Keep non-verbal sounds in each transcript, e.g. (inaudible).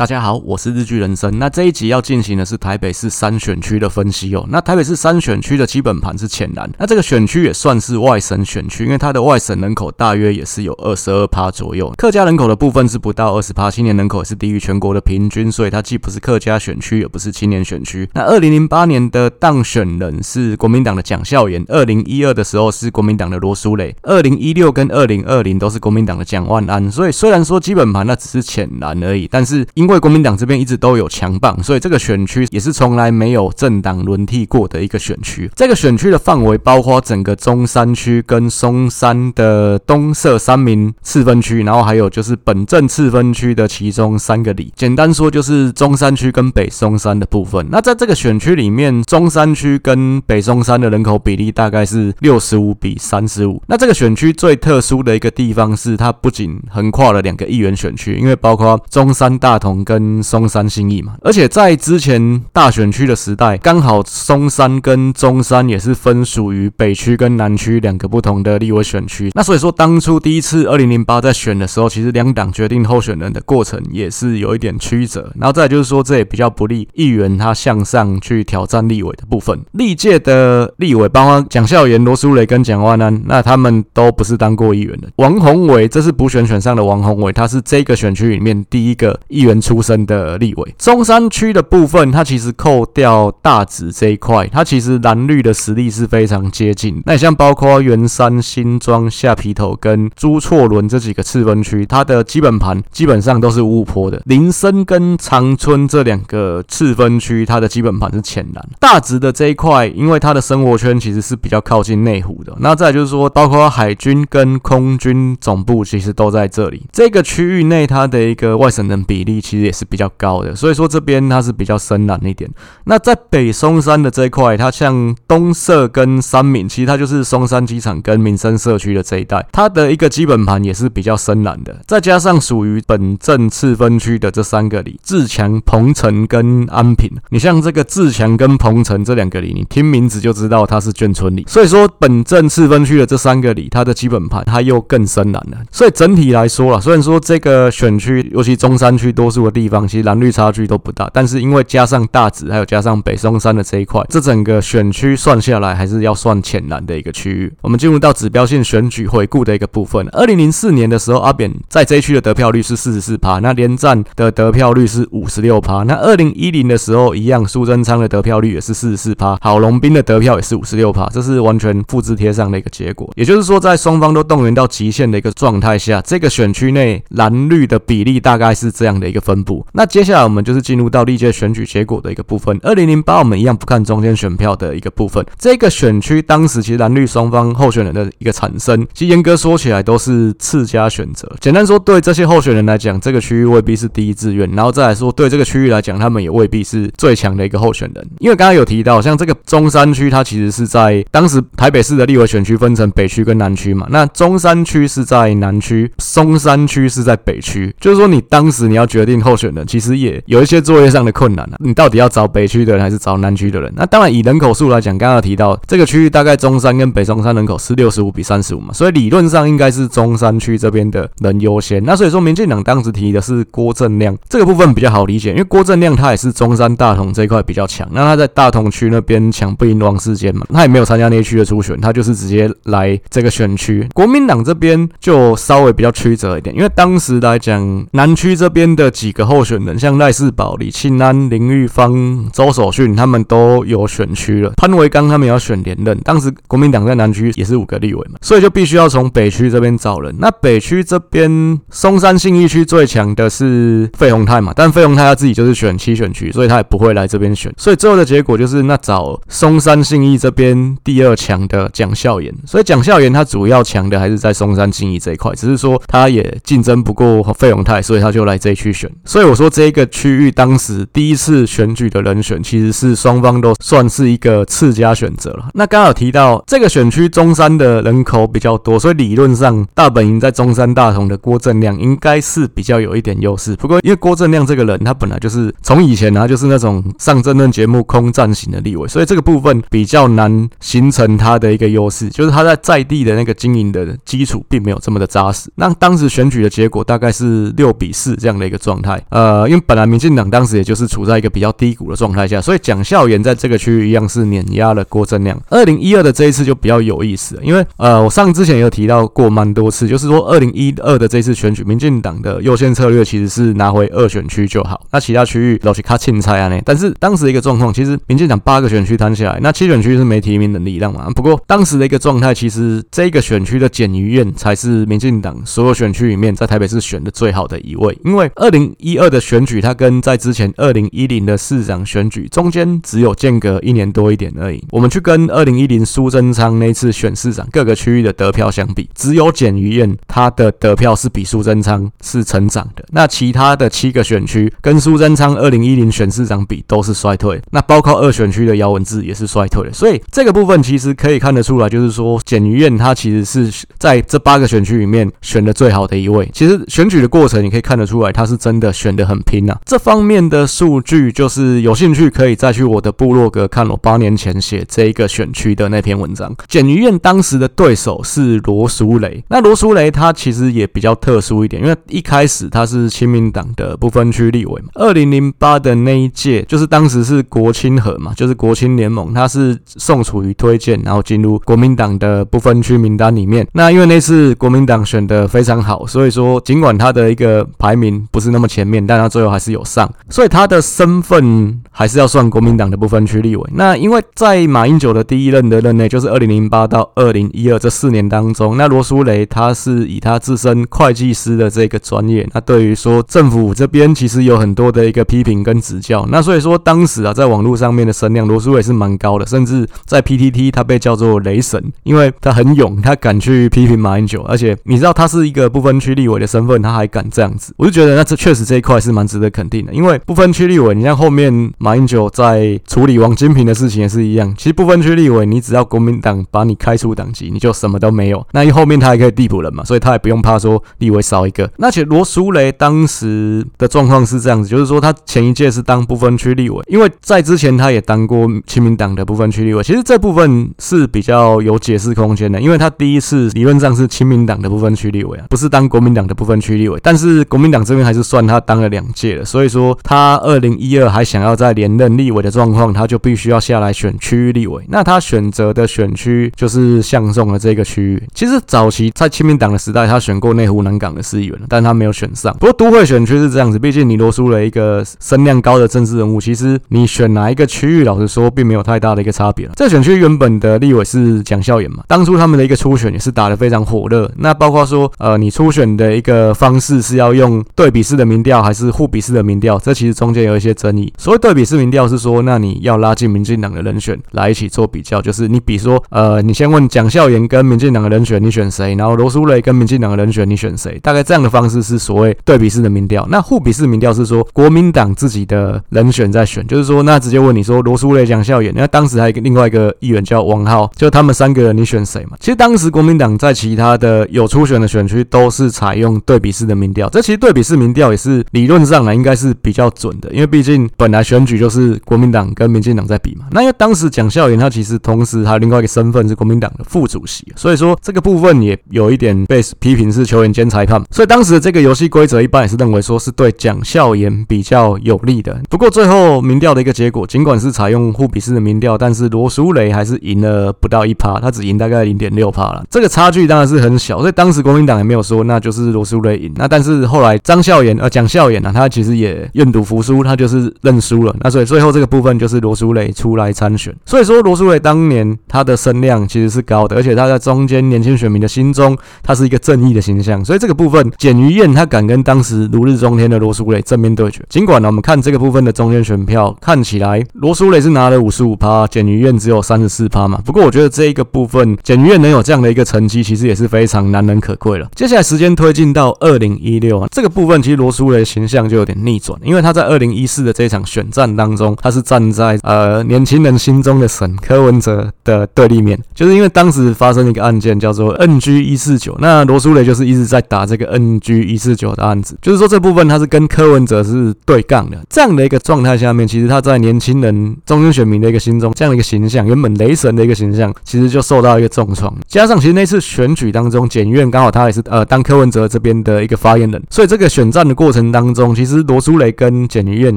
大家好，我是日剧人生。那这一集要进行的是台北市三选区的分析哦。那台北市三选区的基本盘是浅蓝，那这个选区也算是外省选区，因为它的外省人口大约也是有二十二趴左右，客家人口的部分是不到二十趴，青年人口也是低于全国的平均，所以它既不是客家选区，也不是青年选区。那二零零八年的当选人是国民党的蒋孝严，二零一二的时候是国民党的罗书磊，二零一六跟二零二零都是国民党的蒋万安。所以虽然说基本盘那只是浅蓝而已，但是因因为国民党这边一直都有强棒，所以这个选区也是从来没有政党轮替过的一个选区。这个选区的范围包括整个中山区跟松山的东社三民次分区，然后还有就是本镇次分区的其中三个里。简单说就是中山区跟北松山的部分。那在这个选区里面，中山区跟北松山的人口比例大概是六十五比三十五。那这个选区最特殊的一个地方是，它不仅横跨了两个议员选区，因为包括中山大同。跟松山新义嘛，而且在之前大选区的时代，刚好松山跟中山也是分属于北区跟南区两个不同的立委选区。那所以说，当初第一次二零零八在选的时候，其实两党决定候选人的过程也是有一点曲折。然后再就是说，这也比较不利议员他向上去挑战立委的部分。历届的立委，包括蒋孝严、罗淑蕾跟蒋万安，那他们都不是当过议员的。王宏伟，这是补选选上的王宏伟，他是这个选区里面第一个议员。出身的立委，中山区的部分，它其实扣掉大直这一块，它其实蓝绿的实力是非常接近。那像包括圆山、新庄、下埤头跟朱错仑这几个次分区，它的基本盘基本上都是五五波的。林森跟长春这两个次分区，它的基本盘是浅蓝。大直的这一块，因为它的生活圈其实是比较靠近内湖的。那再就是说，包括海军跟空军总部其实都在这里。这个区域内，它的一个外省人比例其实。也是比较高的，所以说这边它是比较深蓝一点。那在北松山的这一块，它像东社跟三民，其实它就是松山机场跟民生社区的这一带，它的一个基本盘也是比较深蓝的。再加上属于本镇次分区的这三个里：自强、鹏程跟安平。你像这个自强跟鹏程这两个里，你听名字就知道它是眷村里。所以说本镇次分区的这三个里，它的基本盘它又更深蓝了。所以整体来说啦，虽然说这个选区，尤其中山区多数的地方其实蓝绿差距都不大，但是因为加上大直，还有加上北松山的这一块，这整个选区算下来还是要算浅蓝的一个区域。我们进入到指标性选举回顾的一个部分。二零零四年的时候，阿扁在这一区的得票率是四十四趴，那连战的得票率是五十六趴。那二零一零的时候一样，苏贞昌的得票率也是四十四趴，郝龙斌的得票也是五十六趴，这是完全复制贴上的一个结果。也就是说，在双方都动员到极限的一个状态下，这个选区内蓝绿的比例大概是这样的一个分布。那接下来我们就是进入到历届选举结果的一个部分。二零零八我们一样不看中间选票的一个部分。这个选区当时其实蓝绿双方候选人的一个产生，其实严格说起来都是次佳选择。简单说，对这些候选人来讲，这个区域未必是第一志愿；然后再来说，对这个区域来讲，他们也未必是最强的一个候选人。因为刚刚有提到，像这个中山区，它其实是在当时台北市的立委选区分成北区跟南区嘛。那中山区是在南区，松山区是在北区。就是说，你当时你要决定候选人，其实也有一些作业上的困难啊，你到底要找北区的人还是找南区的人？那当然以人口数来讲，刚刚提到这个区域大概中山跟北中山人口是六十五比三十五嘛，所以理论上应该是中山区这边的人优先。那所以说，民进党当时提的是郭正亮，这个部分比较好理解，因为郭正亮他也是中山大同这一块比较强，那他在大同区那边抢不赢王世坚嘛，他也没有参加那一区的初选，他就是直接来这个选区。国民党这边就稍微比较曲折一点，因为当时来讲南区这边的几个候选人，像赖世宝、李庆安、林玉芳、周守训，他们都有选区了。潘维刚他们也要选连任，当时国民党在南区也是五个立委嘛，所以就必须要从北区这边找人。那北区这边松山信义区最强的是费鸿泰嘛，但费鸿泰他自己就是选七选区，所以他也不会来这边选。所以最后的结果就是，那找松山信义这边第二强的蒋孝严。所以蒋孝严他主要强的还是在松山信义这一块，只是说他也竞争不过费鸿泰，所以他就来这一区选。所以我说这一个区域当时第一次选举的人选，其实是双方都算是一个次佳选择了。那刚好提到这个选区中山的人口比较多，所以理论上大本营在中山大同的郭正亮应该是比较有一点优势。不过因为郭正亮这个人，他本来就是从以前呢、就是那种上政论节目空战型的立委，所以这个部分比较难形成他的一个优势，就是他在在地的那个经营的基础并没有这么的扎实。那当时选举的结果大概是六比四这样的一个状态。态。呃，因为本来民进党当时也就是处在一个比较低谷的状态下，所以蒋孝严在这个区域一样是碾压了郭正亮。二零一二的这一次就比较有意思，因为呃，我上之前也有提到过蛮多次，就是说二零一二的这次选举，民进党的优先策略其实是拿回二选区就好，那其他区域都是卡青菜啊呢。但是当时的一个状况，其实民进党八个选区摊下来，那七选区是没提名的力量嘛。不过当时的一个状态，其实这个选区的检余院才是民进党所有选区里面在台北市选的最好的一位，因为二零一二的选举，它跟在之前二零一零的市长选举中间只有间隔一年多一点而已。我们去跟二零一零苏贞昌那次选市长各个区域的得票相比，只有检余院他的得票是比苏贞昌是成长的。那其他的七个选区跟苏贞昌二零一零选市长比都是衰退。那包括二选区的姚文智也是衰退的。所以这个部分其实可以看得出来，就是说检余院他其实是在这八个选区里面选的最好的一位。其实选举的过程你可以看得出来，他是真的选的很拼啊。这方面的数据，就是有兴趣可以再去我的部落格看我八年前写这一个选区的那篇文章。检余院当时的对手是罗淑蕾，那罗淑蕾他其实也比较特殊一点，因为一开始他是亲民党的不分区立委嘛。二零零八的那一届，就是当时是国亲合嘛，就是国亲联盟，他是宋楚瑜推荐，然后进入国民党的不分区名单里面。那因为那次国民党选的非常好，所以说尽管他的一个排名不是那么前面，但他最后还是有上，所以他的身份还是要算国民党的不分区立委。那因为在马英九的第一任的任内，就是二零零八到二零一二这四年当中，那罗淑蕾他是以他自身会计师的这个专业，那对于说政府这边其实有很多的一个批评跟指教。那所以说当时啊，在网络上面的声量，罗淑蕾是蛮高的，甚至在 PTT 他被叫做雷神，因为他很勇，他敢去批评马英九，而且你知道他是一个不分区立委的身份，他还敢这样子，我就觉得那这确实这一块是蛮值得肯定的。因为不分区立委，你像后面马英九在处理王金平的事情也是一样，其实不分区立委，你只要国民党把你开除党籍，你就什么都没有。那后面他还可以递补人嘛，所以他也不用怕说立委少一个。那且罗淑蕾当时的状况是这样子，就是说他前一届是当不分区立委，因为在之前他也当过亲民党的不分区立委。其实这部分是比较有解释空间的，因为他第一次理论上是亲民党的不分区立委啊，不是当国民党的不分区立委。但是国民党这边还是算他当了两届了，所以说他二零一二还想要再连任立委的状况，他就必须要下来选区域立委。那他选择的选区就是向颂的这个区域。其实早期在亲民党的时代，他选过内湖南港的市议员，但他没有选上。不过都会选区是这样子，毕竟你罗淑蕾一个声量高的政治人物，其实你选哪一个区域，老实说并没有太大的一个差别了。这选区原本的立委是蒋孝严嘛，当初他们的一个初选也是打得非常火热。那包括说，呃，你初选的一个方式是要用对比式的民调还是互比式的民调？这其实中间有一些争议。所谓对比式民调是说，那你要拉进民进党的人选来一起做比较，就是你比如说，呃，你先问蒋孝严跟民进党的人选你选谁，然后罗淑蕾跟民进党的人选你选谁？大概这样的方式是所谓对比式的民调。那互比式民调是说国民党自己的人选在选，就是说那直接问你说罗淑蕾、蒋孝严，那当时还有个另外一个议员叫王浩，就他们三个人你选谁嘛？其实当时国民党在其他的有初选的选区都是采用对比式的民调，这其实对比式民调也是是理论上呢应该是比较准的，因为毕竟本来选举就是国民党跟民进党在比嘛。那因为当时蒋孝严他其实同时还有另外一个身份是国民党的副主席，所以说这个部分也有一点被批评是球员兼裁判，所以当时的这个游戏规则一般也是认为说是对蒋孝严比较有利的。不过最后民调的一个结果，尽管是采用互比式的民调，但是罗淑蕾还是赢了不到一趴，他只赢大概零点六趴了。这个差距当然是很小，所以当时国民党也没有说那就是罗淑蕾赢。那但是后来张孝严呃蒋孝严呢，他其实也愿赌服输，他就是认输了。那所以最后这个部分就是罗淑蕾出来参选。所以说罗淑蕾当年他的声量其实是高的，而且他在中间年轻选民的心中，他是一个正义的形象。所以这个部分检余院他敢跟当时如日中天的罗淑蕾正面对决。尽管呢，我们看这个部分的中间选票看起来罗淑蕾是拿了五十五趴，检余院只有三十四趴嘛。不过我觉得这一个部分检余院能有这样的一个成绩，其实也是非常难能可贵了。接下来时间推进到二零一六啊，这个部分其实罗淑的形象就有点逆转，因为他在二零一四的这场选战当中，他是站在呃年轻人心中的神柯文哲的对立面，就是因为当时发生一个案件叫做 NG 一四九，那罗淑蕾就是一直在打这个 NG 一四九的案子，就是说这部分他是跟柯文哲是对杠的，这样的一个状态下面，其实他在年轻人中间选民的一个心中，这样的一个形象，原本雷神的一个形象，其实就受到一个重创。加上其实那次选举当中，检院刚好他也是呃当柯文哲这边的一个发言人，所以这个选战的过过程当中，其实罗书雷跟简余晏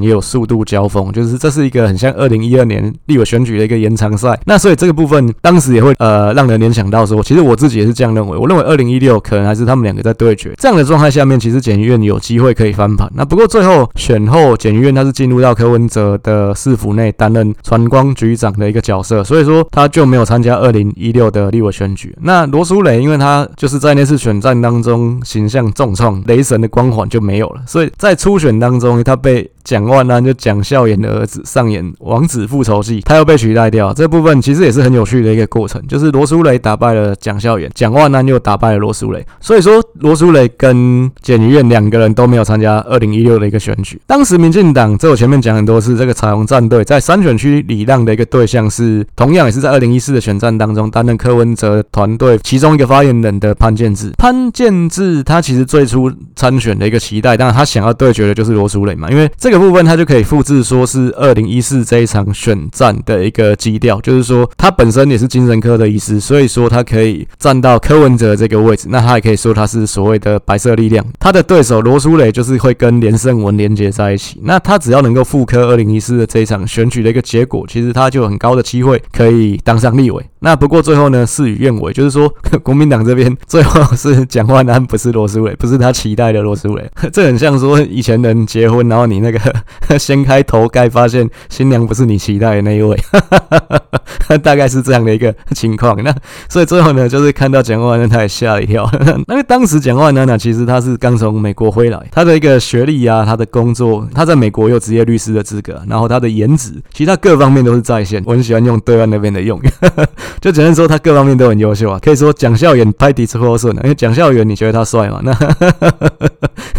也有速度交锋，就是这是一个很像二零一二年立委选举的一个延长赛。那所以这个部分当时也会呃让人联想到说，其实我自己也是这样认为。我认为二零一六可能还是他们两个在对决。这样的状态下面，其实简余晏有机会可以翻盘。那不过最后选后，简余晏他是进入到柯文哲的市府内担任传光局长的一个角色，所以说他就没有参加二零一六的立委选举。那罗书雷，因为他就是在那次选战当中形象重创，雷神的光环就没有了，所以在初选当中他被。蒋万安就蒋孝严的儿子上演王子复仇记，他又被取代掉。这部分其实也是很有趣的一个过程，就是罗书雷打败了蒋孝严，蒋万安又打败了罗书雷。所以说，罗书雷跟简院两个人都没有参加二零一六的一个选举。当时民进党在我前面讲很多次，这个彩虹战队在三选区礼让的一个对象是，同样也是在二零一四的选战当中担任柯文哲团队其中一个发言人的潘建志。潘建志他其实最初参选的一个期待，当然他想要对决的就是罗书雷嘛，因为这个。这部分他就可以复制，说是二零一四这一场选战的一个基调，就是说他本身也是精神科的医师，所以说他可以站到柯文哲这个位置，那他也可以说他是所谓的白色力量。他的对手罗书磊就是会跟连胜文连接在一起，那他只要能够复刻二零一四的这一场选举的一个结果，其实他就有很高的机会可以当上立委。那不过最后呢，事与愿违，就是说 (laughs) 国民党这边最后是蒋万安，不是罗书雷，不是他期待的罗书雷。(laughs) 这很像说以前人结婚，然后你那个。(laughs) 掀开头盖，发现新娘不是你期待的那一位，(laughs) 大概是这样的一个情况。那所以最后呢，就是看到蒋万安，他也吓了一跳。因 (laughs) 为当时蒋万安呢，其实他是刚从美国回来，他的一个学历啊，他的工作，他在美国有职业律师的资格，然后他的颜值，其实他各方面都是在线。我很喜欢用对岸那边的用语，就只能说他各方面都很优秀啊。可以说蒋孝严拍底出顺，因为蒋孝严你觉得他帅吗？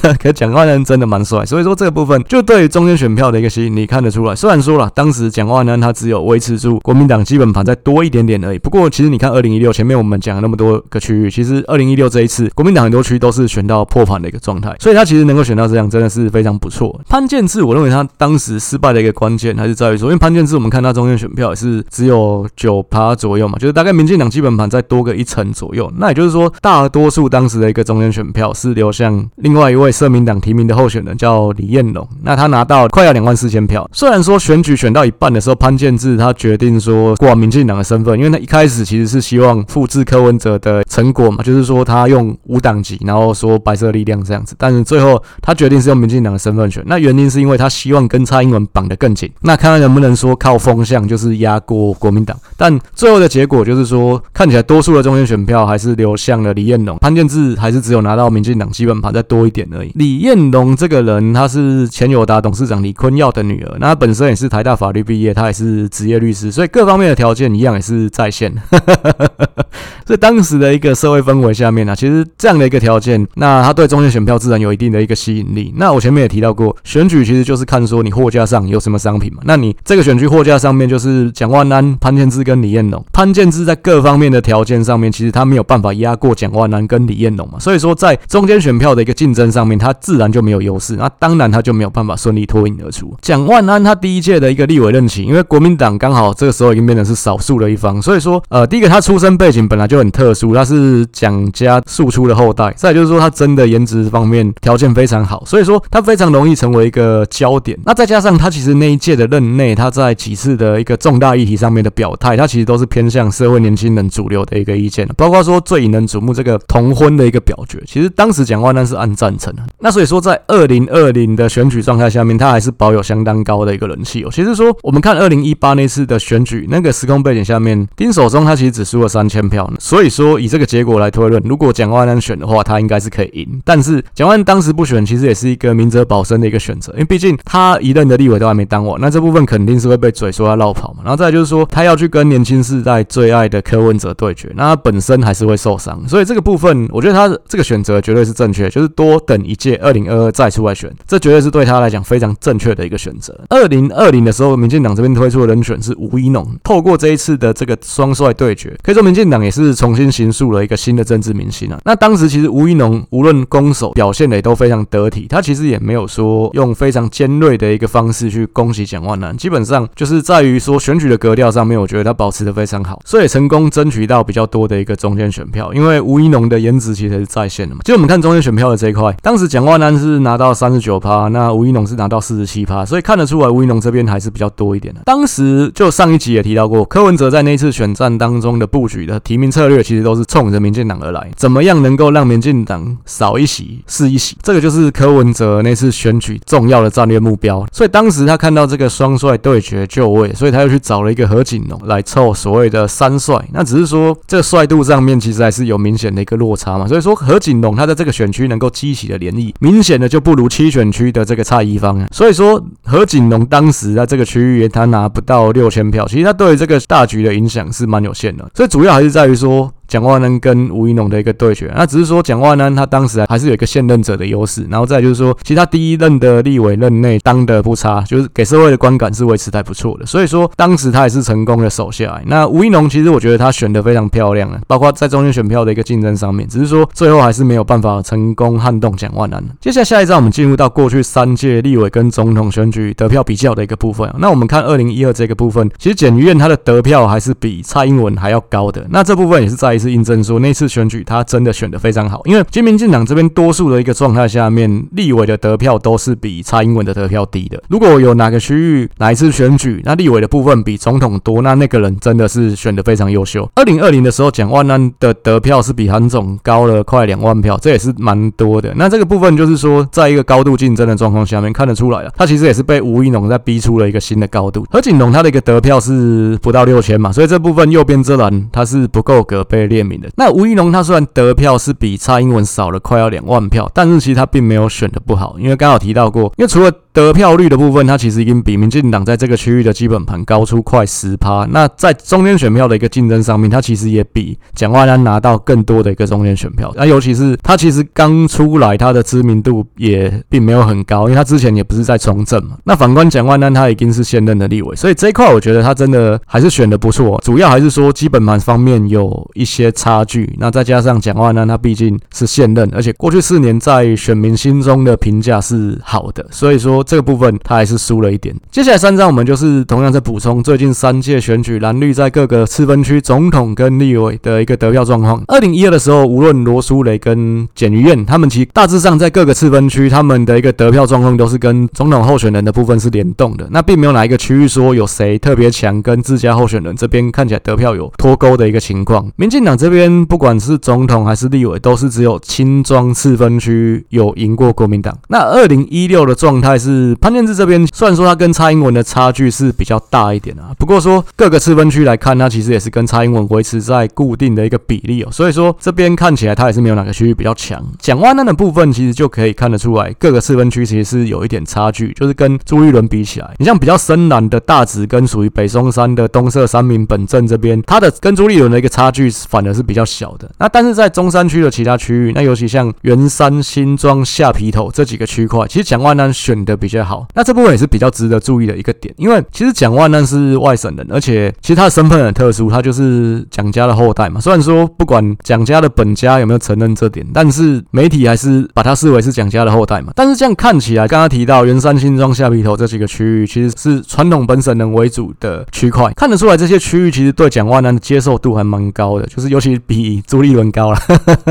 那可蒋万安真的蛮帅，所以说这个部分就对于中间。选票的一个吸引力看得出来，虽然说了当时蒋万安他只有维持住国民党基本盘再多一点点而已。不过其实你看二零一六前面我们讲了那么多个区域，其实二零一六这一次国民党很多区都是选到破盘的一个状态，所以他其实能够选到这样真的是非常不错。潘建志，我认为他当时失败的一个关键还是在于说，因为潘建志我们看他中间选票也是只有九趴左右嘛，就是大概民进党基本盘再多个一层左右。那也就是说，大多数当时的一个中间选票是流向另外一位社民党提名的候选人叫李彦龙，那他他拿到。快要两万四千票。虽然说选举选到一半的时候，潘建志他决定说挂民进党的身份，因为他一开始其实是希望复制柯文哲的成果嘛，就是说他用无党籍，然后说白色力量这样子。但是最后他决定是用民进党的身份选，那原因是因为他希望跟蔡英文绑得更紧，那看看能不能说靠风向就是压过国民党。但最后的结果就是说，看起来多数的中间选票还是流向了李彦龙，潘建志还是只有拿到民进党基本盘再多一点而已。李彦龙这个人，他是前友达董事长。李坤耀的女儿，那本身也是台大法律毕业，她也是职业律师，所以各方面的条件一样也是在线。在当时的一个社会氛围下面呢、其实这样的一个条件，那他对中间选票自然有一定的一个吸引力。那我前面也提到过，选举其实就是看说你货架上有什么商品嘛。那你这个选区货架上面就是蒋万安、潘建志跟李彦龙。潘建志在各方面的条件上面，其实他没有办法压过蒋万安跟李彦龙嘛。所以说在中间选票的一个竞争上面，他自然就没有优势。那当然他就没有办法顺利脱。颖而出。蒋万安他第一届的一个立委任期，因为国民党刚好这个时候已经变成是少数的一方，所以说，呃，第一个他出生背景本来就就很特殊，他是蒋家庶出的后代。再就是说，他真的颜值方面条件非常好，所以说他非常容易成为一个焦点。那再加上他其实那一届的任内，他在几次的一个重大议题上面的表态，他其实都是偏向社会年轻人主流的一个意见，包括说最引人瞩目这个同婚的一个表决，其实当时蒋万安是按赞成的。那所以说，在二零二零的选举状态下面，他还是保有相当高的一个人气哦。其实说，我们看二零一八那次的选举，那个时空背景下面，丁守中他其实只输了三千票呢。所以说，以这个结果来推论，如果蒋万安选的话，他应该是可以赢。但是蒋万安当时不选，其实也是一个明哲保身的一个选择，因为毕竟他一任的立委都还没当完，那这部分肯定是会被嘴说他落跑嘛。然后再就是说，他要去跟年轻世代最爱的柯文哲对决，那他本身还是会受伤。所以这个部分，我觉得他这个选择绝对是正确，就是多等一届二零二二再出来选，这绝对是对他来讲非常正确的一个选择。二零二零的时候，民进党这边推出的人选是吴怡农。透过这一次的这个双帅对决，可以说民进党也是重新形塑了一个新的政治明星啊。那当时其实吴怡农无论攻守表现的也都非常得体，他其实也没有说用非常尖锐的一个方式去攻击蒋万南，基本上就是在于说选举的格调上面，我觉得他保持的非常好，所以成功争取到比较多的一个中间选票。因为吴怡农的颜值其实是在线的嘛。就我们看中间选票的这一块，当时蒋万安是拿到三十九趴，那吴怡农是拿到四十七趴，所以看得出来吴怡农这边还是比较多一点的。当时就上一集也提到过，柯文哲在那次选战当中的布局的提名策策略，其实都是冲着民进党而来，怎么样能够让民进党少一席是一席，这个就是柯文哲那次选举重要的战略目标。所以当时他看到这个双帅对决就位，所以他又去找了一个何锦龙来凑所谓的三帅。那只是说这个帅度上面其实还是有明显的一个落差嘛。所以说何锦龙他在这个选区能够激起的涟漪，明显的就不如七选区的这个蔡宜芳。所以说何锦龙当时在这个区域他拿不到六千票，其实他对这个大局的影响是蛮有限的，所以主要还是在于说。蒋万安跟吴怡农的一个对决，那只是说蒋万安他当时还是有一个现任者的优势，然后再就是说，其实他第一任的立委任内当得不差，就是给社会的观感是维持还不错的，所以说当时他也是成功的守下来。那吴怡农其实我觉得他选的非常漂亮啊，包括在中间选票的一个竞争上面，只是说最后还是没有办法成功撼动蒋万安。接下来下一站我们进入到过去三届立委跟总统选举得票比较的一个部分。那我们看二零一二这个部分，其实简余晏他的得票还是比蔡英文还要高的。那这部分也是在再一次印证说那。次选举他真的选的非常好，因为今民进党这边多数的一个状态下面，立委的得票都是比蔡英文的得票低的。如果有哪个区域哪一次选举，那立委的部分比总统多，那那个人真的是选的非常优秀。二零二零的时候，蒋万安的得票是比韩总高了快两万票，这也是蛮多的。那这个部分就是说，在一个高度竞争的状况下面，看得出来了，他其实也是被吴一农在逼出了一个新的高度。何锦龙他的一个得票是不到六千嘛，所以这部分右边这栏他是不够格被列名的。那吴怡龙他虽然得票是比蔡英文少了快要两万票，但是其实他并没有选的不好，因为刚好提到过，因为除了得票率的部分，他其实已经比民进党在这个区域的基本盘高出快十趴。那在中间选票的一个竞争上面，他其实也比蒋万安拿到更多的一个中间选票。那尤其是他其实刚出来，他的知名度也并没有很高，因为他之前也不是在从政嘛。那反观蒋万安，他已经是现任的立委，所以这一块我觉得他真的还是选的不错。主要还是说基本盘方面有一些差距。那再加上蒋万安，他毕竟是现任，而且过去四年在选民心中的评价是好的，所以说。这个部分他还是输了一点。接下来三张我们就是同样在补充最近三届选举蓝绿在各个次分区总统跟立委的一个得票状况。二零一二的时候，无论罗书雷跟简余晏，他们其大致上在各个次分区他们的一个得票状况都是跟总统候选人的部分是联动的。那并没有哪一个区域说有谁特别强，跟自家候选人这边看起来得票有脱钩的一个情况。民进党这边不管是总统还是立委，都是只有新庄次分区有赢过国民党。那二零一六的状态是。是潘建志这边，虽然说他跟蔡英文的差距是比较大一点啊，不过说各个次分区来看，他其实也是跟蔡英文维持在固定的一个比例哦，所以说这边看起来他也是没有哪个区域比较强。蒋万安的部分其实就可以看得出来，各个次分区其实是有一点差距，就是跟朱立伦比起来，你像比较深蓝的大直跟属于北松山的东社三民本镇这边，他的跟朱立伦的一个差距反而是比较小的。那但是在中山区的其他区域，那尤其像圆山、新庄、下皮头这几个区块，其实蒋万安选的比较好，那这部分也是比较值得注意的一个点，因为其实蒋万安是外省人，而且其实他的身份很特殊，他就是蒋家的后代嘛。虽然说不管蒋家的本家有没有承认这点，但是媒体还是把他视为是蒋家的后代嘛。但是这样看起来，刚刚提到元山、新庄、下埤头这几个区域，其实是传统本省人为主的区块，看得出来这些区域其实对蒋万安的接受度还蛮高的，就是尤其比朱立伦高了。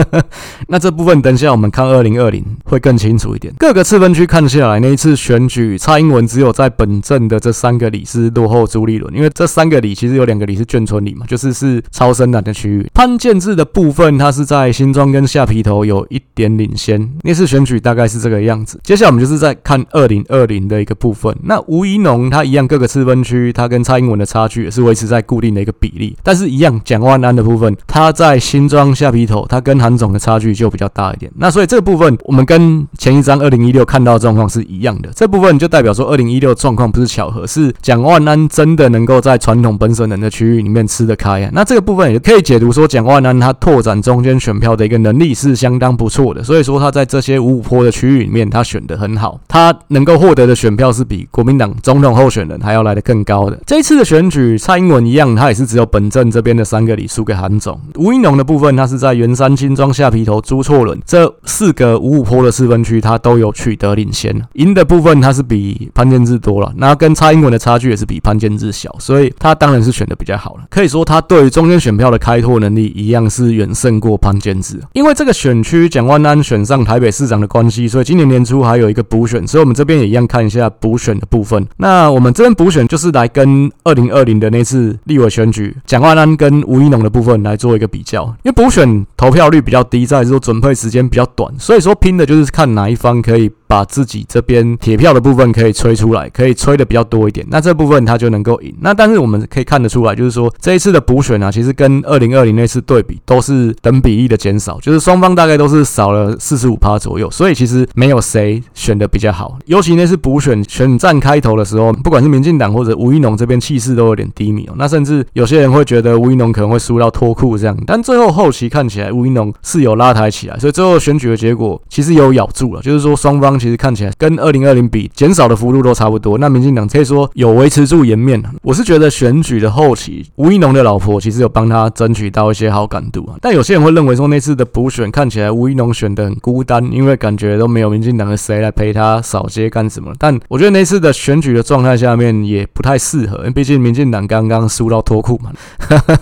(laughs) 那这部分等一下我们看二零二零会更清楚一点。各个次分区看下来，那一次选举。蔡英文只有在本镇的这三个里是落后朱立伦，因为这三个里其实有两个里是眷村里嘛，就是是超深蓝的区域。潘建志的部分，他是在新庄跟下皮头有一点领先。那次选举大概是这个样子。接下来我们就是在看二零二零的一个部分。那吴怡农他一样各个次分区，他跟蔡英文的差距也是维持在固定的一个比例。但是，一样蒋万安的部分，他在新庄下皮头，他跟韩总的差距就比较大一点。那所以这个部分，我们跟前一张二零一六看到的状况是一样的。这部分就代表说，二零一六状况不是巧合，是蒋万安真的能够在传统本省人的区域里面吃得开啊。那这个部分也可以解读说，蒋万安他拓展中间选票的一个能力是相当不错的。所以说他在这些五五坡的区域里面，他选得很好，他能够获得的选票是比国民党总统候选人还要来得更高的。这一次的选举，蔡英文一样，他也是只有本镇这边的三个里输给韩总。吴怡农的部分，他是在圆山、新庄、下皮头、朱错仑这四个五五坡的四分区，他都有取得领先。赢的部分，他是比潘建志多了，那跟蔡英文的差距也是比潘建志小，所以他当然是选的比较好了。可以说，他对于中间选票的开拓能力，一样是远胜过潘建志。因为这个选区蒋万安选上台北市长的关系，所以今年年初还有一个补选，所以我们这边也一样看一下补选的部分。那我们这边补选就是来跟二零二零的那次立委选举，蒋万安跟吴怡农的部分来做一个比较。因为补选投票率比较低，再来说准备时间比较短，所以说拼的就是看哪一方可以。把自己这边铁票的部分可以吹出来，可以吹的比较多一点，那这部分他就能够赢。那但是我们可以看得出来，就是说这一次的补选啊，其实跟二零二零那次对比，都是等比例的减少，就是双方大概都是少了四十五趴左右，所以其实没有谁选的比较好。尤其那次补选选战开头的时候，不管是民进党或者吴怡农这边气势都有点低迷哦。那甚至有些人会觉得吴怡农可能会输到脱裤这样，但最后后期看起来吴怡农是有拉抬起来，所以最后选举的结果其实有咬住了，就是说双方。其实看起来跟二零二零比，减少的幅度都差不多。那民进党可以说有维持住颜面。我是觉得选举的后期，吴怡农的老婆其实有帮他争取到一些好感度啊。但有些人会认为说，那次的补选看起来吴怡农选的很孤单，因为感觉都没有民进党的谁来陪他扫街干什么。但我觉得那次的选举的状态下面也不太适合，毕竟民进党刚刚输到脱裤嘛。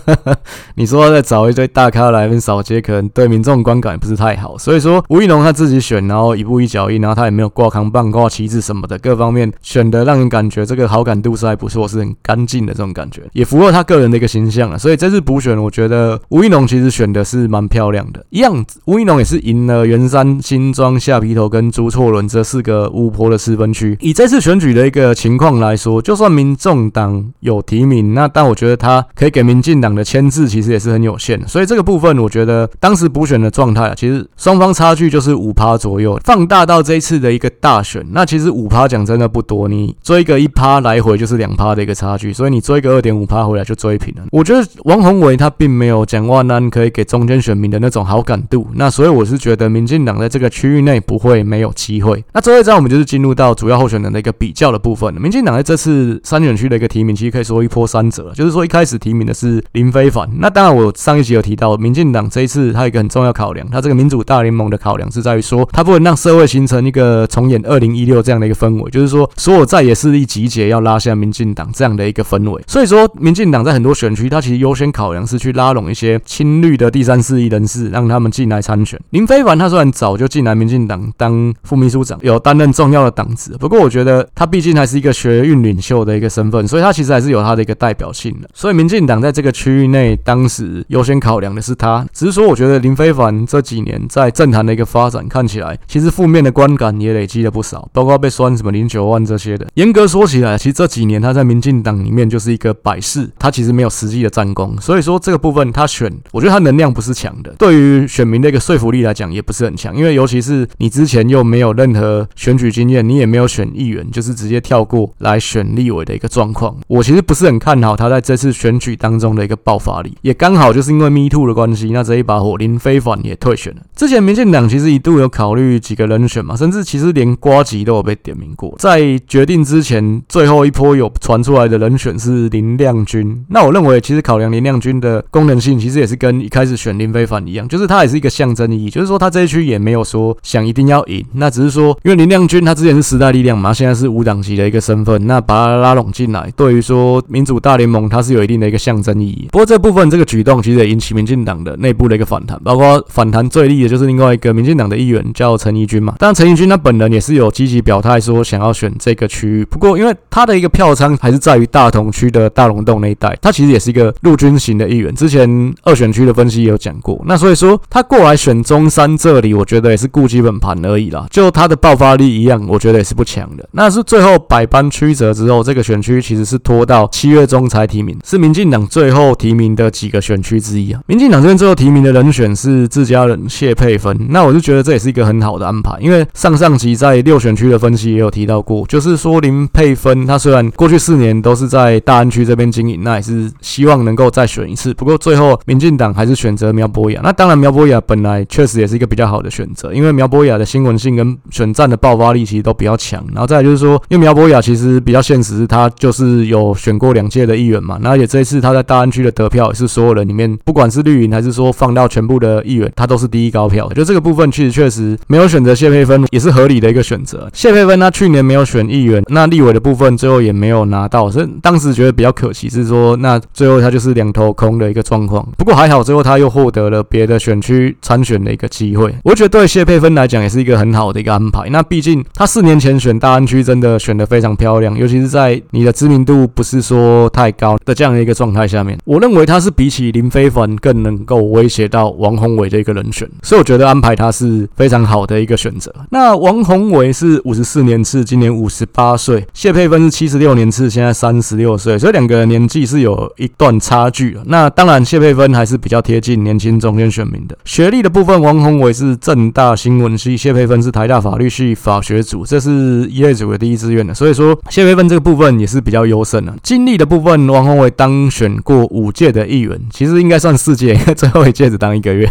(laughs) 你说再找一堆大咖来那边扫街，可能对民众观感也不是太好。所以说吴怡农他自己选，然后一步一脚印，然后他。也没有挂扛棒、挂旗帜什么的，各方面选的让人感觉这个好感度是还不错，是很干净的这种感觉，也符合他个人的一个形象了。所以这次补选，我觉得吴怡农其实选的是蛮漂亮的。一样，吴怡农也是赢了圆山、新庄、下皮头跟朱错仑这四个五波的四分区。以这次选举的一个情况来说，就算民众党有提名，那但我觉得他可以给民进党的牵制其实也是很有限。所以这个部分，我觉得当时补选的状态，其实双方差距就是五趴左右。放大到这一次。的一个大选，那其实五趴讲真的不多，你追个一趴来回就是两趴的一个差距，所以你追个二点五趴回来就追平了。我觉得王宏伟他并没有蒋万安可以给中间选民的那种好感度，那所以我是觉得民进党在这个区域内不会没有机会。那最后一张我们就是进入到主要候选人的一个比较的部分。民进党在这次三选区的一个提名，其实可以说一波三折，就是说一开始提名的是林飞凡，那当然我上一集有提到，民进党这一次他有一个很重要考量，他这个民主大联盟的考量是在于说，他不能让社会形成一个。呃，重演二零一六这样的一个氛围，就是说所有在野势力集结要拉下民进党这样的一个氛围。所以说，民进党在很多选区，他其实优先考量是去拉拢一些亲绿的第三势力人士，让他们进来参选。林非凡他虽然早就进来民进党当副秘书长，有担任重要的党职，不过我觉得他毕竟还是一个学运领袖的一个身份，所以他其实还是有他的一个代表性的。所以民进党在这个区域内，当时优先考量的是他。只是说，我觉得林非凡这几年在政坛的一个发展，看起来其实负面的观感。也累积了不少，包括被酸什么零九万这些的。严格说起来，其实这几年他在民进党里面就是一个摆设，他其实没有实际的战功。所以说这个部分他选，我觉得他能量不是强的，对于选民的一个说服力来讲也不是很强。因为尤其是你之前又没有任何选举经验，你也没有选议员，就是直接跳过来选立委的一个状况。我其实不是很看好他在这次选举当中的一个爆发力。也刚好就是因为 Me Too 的关系，那这一把火林非凡也退选了。之前民进党其实一度有考虑几个人选嘛，甚至。其实连瓜吉都有被点名过，在决定之前，最后一波有传出来的人选是林亮君。那我认为，其实考量林亮君的功能性，其实也是跟一开始选林飞凡一样，就是他也是一个象征意义，就是说他这一区也没有说想一定要赢，那只是说，因为林亮君他之前是时代力量嘛，现在是无党籍的一个身份，那把他拉拢进来，对于说民主大联盟，他是有一定的一个象征意义。不过这部分这个举动，其实也引起民进党的内部的一个反弹，包括反弹最厉的就是另外一个民进党的议员叫陈怡君嘛，当然陈怡君他。本人也是有积极表态说想要选这个区域，不过因为他的一个票仓还是在于大同区的大龙洞那一带，他其实也是一个陆军型的议员。之前二选区的分析也有讲过，那所以说他过来选中山这里，我觉得也是顾基本盘而已啦。就他的爆发力一样，我觉得也是不强的。那是最后百般曲折之后，这个选区其实是拖到七月中才提名，是民进党最后提名的几个选区之一啊。民进党这边最后提名的人选是自家人谢佩芬，那我就觉得这也是一个很好的安排，因为上上。集在六选区的分析也有提到过，就是说林佩芬他虽然过去四年都是在大安区这边经营，那也是希望能够再选一次。不过最后民进党还是选择苗博雅。那当然苗博雅本来确实也是一个比较好的选择，因为苗博雅的新闻性跟选战的爆发力其实都比较强。然后再来就是说，因为苗博雅其实比较现实，他就是有选过两届的议员嘛，那也这一次他在大安区的得票也是所有人里面，不管是绿营还是说放到全部的议员，他都是第一高票。就这个部分其实确实没有选择谢佩芬也是合理的一个选择。谢佩芬他去年没有选议员，那立委的部分最后也没有拿到，所以当时觉得比较可惜是说，那最后他就是两头空的一个状况。不过还好，最后他又获得了别的选区参选的一个机会。我觉得对谢佩芬来讲也是一个很好的一个安排。那毕竟他四年前选大安区真的选得非常漂亮，尤其是在你的知名度不是说太高的这样的一个状态下面，我认为他是比起林飞凡更能够威胁到王宏伟的一个人选，所以我觉得安排他是非常好的一个选择。那王宏伟是五十四年次，今年五十八岁；谢佩芬是七十六年次，现在三十六岁，所以两个人年纪是有一段差距。那当然，谢佩芬还是比较贴近年轻中间选民的。学历的部分，王宏伟是政大新闻系，谢佩芬是台大法律系法学组，这是一类组的第一志愿的。所以说，谢佩芬这个部分也是比较优胜的。经历的部分，王宏伟当选过五届的议员，其实应该算四届，(laughs) 最后一届只当一个月。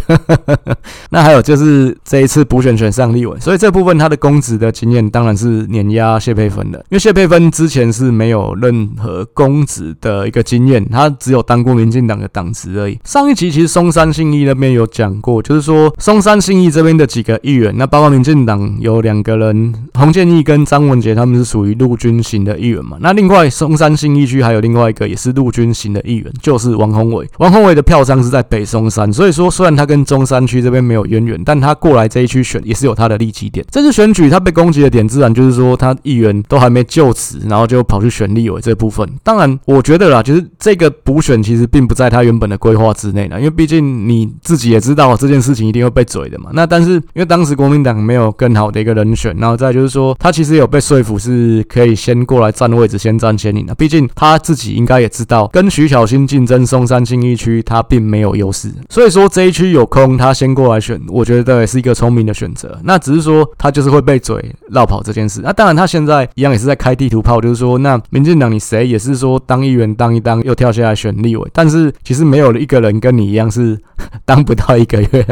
(laughs) 那还有就是这一次补选选上立委，所以这部分他的公职的经验当然是碾压谢佩芬的，因为谢佩芬之前是没有任何公职的一个经验，他只有当过民进党的党职而已。上一集其实松山信义那边有讲过，就是说松山信义这边的几个议员，那包括民进党有两个人，洪建义跟张文杰，他们是属于陆军型的议员嘛。那另外松山信义区还有另外一个也是陆军型的议员，就是王宏伟。王宏伟的票仓是在北松山，所以说虽然他跟中山区这边没有渊源，但他过来这一区选也是有他的利基点。这次选举他被攻击的点，自然就是说他议员都还没就职，然后就跑去选立委这部分。当然，我觉得啦，就是这个补选其实并不在他原本的规划之内啦，因为毕竟你自己也知道这件事情一定会被嘴的嘛。那但是因为当时国民党没有更好的一个人选，然后再就是说他其实有被说服是可以先过来占位置，先占先赢的。毕竟他自己应该也知道，跟徐小新竞争松山新一区，他并没有优势。所以说这一区有空，他先过来选，我觉得也是一个聪明的选择。那只是说他就是会被嘴绕跑这件事。那当然他现在一样也是在开地图炮，就是说那民进党你谁也是说当议员当一当又跳下来选立委，但是其实没有一个人跟你一样是当不到一个月，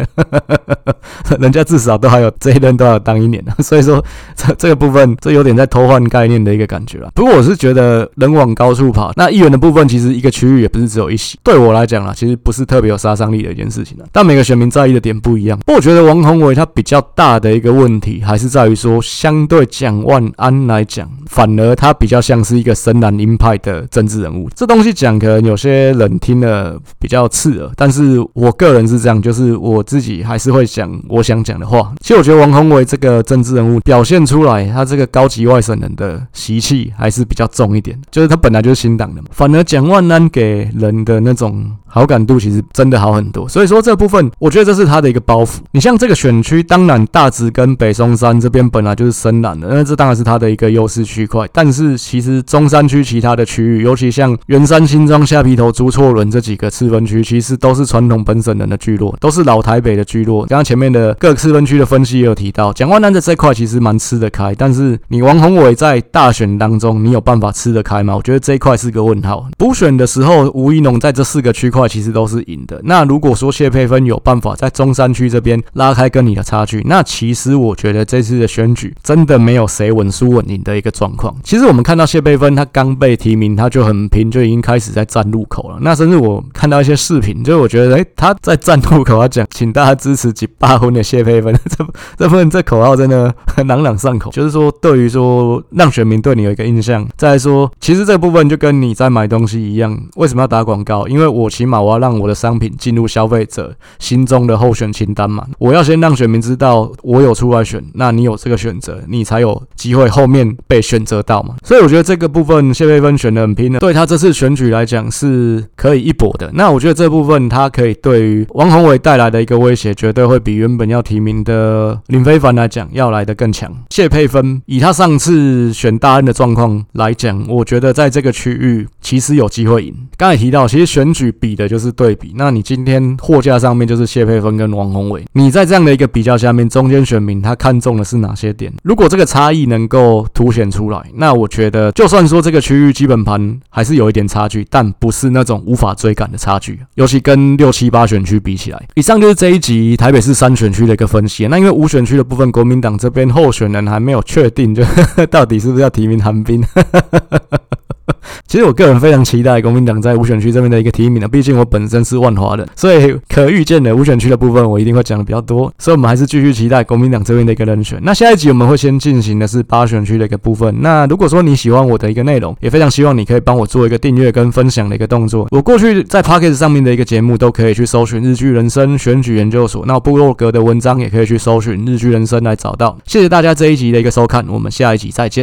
(laughs) 人家至少都还有这一任都要当一年。(laughs) 所以说这这个部分这有点在偷换概念的一个感觉了。不过我是觉得人往高处跑，那议员的部分其实一个区域也不是只有一席，对我来讲啦，其实不是特别有杀伤力的一件事情了。但每个选民在意的点不一样。不过我觉得王宏伟他比较大的一个问题还是在于说，相对蒋万安来讲，反而他比较像是一个深蓝鹰派的政治人物。这东西讲可能有些人听了比较刺耳，但是我个人是这样，就是我自己还是会讲我想讲的话。其实我觉得王鸿薇这个政治人物表现出来，他这个高级外省人的习气还是比较重一点，就是他本来就是新党的嘛。反而蒋万安给人的那种好感度其实真的好很多，所以说这部分我觉得这是他的一个包袱。你像这个选区，当然大直跟北松山这边本来就是深蓝的，那这当然是它的一个优势区块。但是其实中山区其他的区域，尤其像圆山、新庄、下皮头、朱错仑这几个次分区，其实都是传统本省人的聚落，都是老台北的聚落。刚刚前面的各次分区的分析也有提到，蒋万南的这块其实蛮吃得开，但是你王宏伟在大选当中，你有办法吃得开吗？我觉得这一块是个问号。补选的时候，吴怡农在这四个区块。其实都是赢的。那如果说谢佩芬有办法在中山区这边拉开跟你的差距，那其实我觉得这次的选举真的没有谁稳输稳赢的一个状况。其实我们看到谢佩芬他刚被提名，他就很拼，就已经开始在站路口了。那甚至我看到一些视频，就是我觉得，哎，他在站路口，他讲，请大家支持几八分的谢佩芬，这这份这口号真的很朗朗上口。就是说，对于说让选民对你有一个印象，再来说，其实这部分就跟你在买东西一样，为什么要打广告？因为我起码。我要让我的商品进入消费者心中的候选清单嘛，我要先让选民知道我有出来选，那你有这个选择，你才有机会后面被选择到嘛。所以我觉得这个部分谢佩芬选得很拼的，对他这次选举来讲是可以一搏的。那我觉得这部分他可以对于王宏伟带来的一个威胁，绝对会比原本要提名的林非凡来讲要来得更强。谢佩芬以他上次选大恩的状况来讲，我觉得在这个区域其实有机会赢。刚才提到，其实选举比的。就是对比，那你今天货架上面就是谢佩芬跟王宏伟，你在这样的一个比较下面，中间选民他看重的是哪些点。如果这个差异能够凸显出来，那我觉得就算说这个区域基本盘还是有一点差距，但不是那种无法追赶的差距，尤其跟六七八选区比起来。以上就是这一集台北市三选区的一个分析。那因为五选区的部分，国民党这边候选人还没有确定，就 (laughs) 到底是不是要提名韩冰。(laughs) 其实我个人非常期待国民党在五选区这边的一个提名的，毕竟我本身是万华人，所以可预见的五选区的部分我一定会讲的比较多，所以我们还是继续期待国民党这边的一个人选。那下一集我们会先进行的是八选区的一个部分。那如果说你喜欢我的一个内容，也非常希望你可以帮我做一个订阅跟分享的一个动作。我过去在 Podcast 上面的一个节目都可以去搜寻“日剧人生选举研究所”，那部落格的文章也可以去搜寻“日剧人生”来找到。谢谢大家这一集的一个收看，我们下一集再见。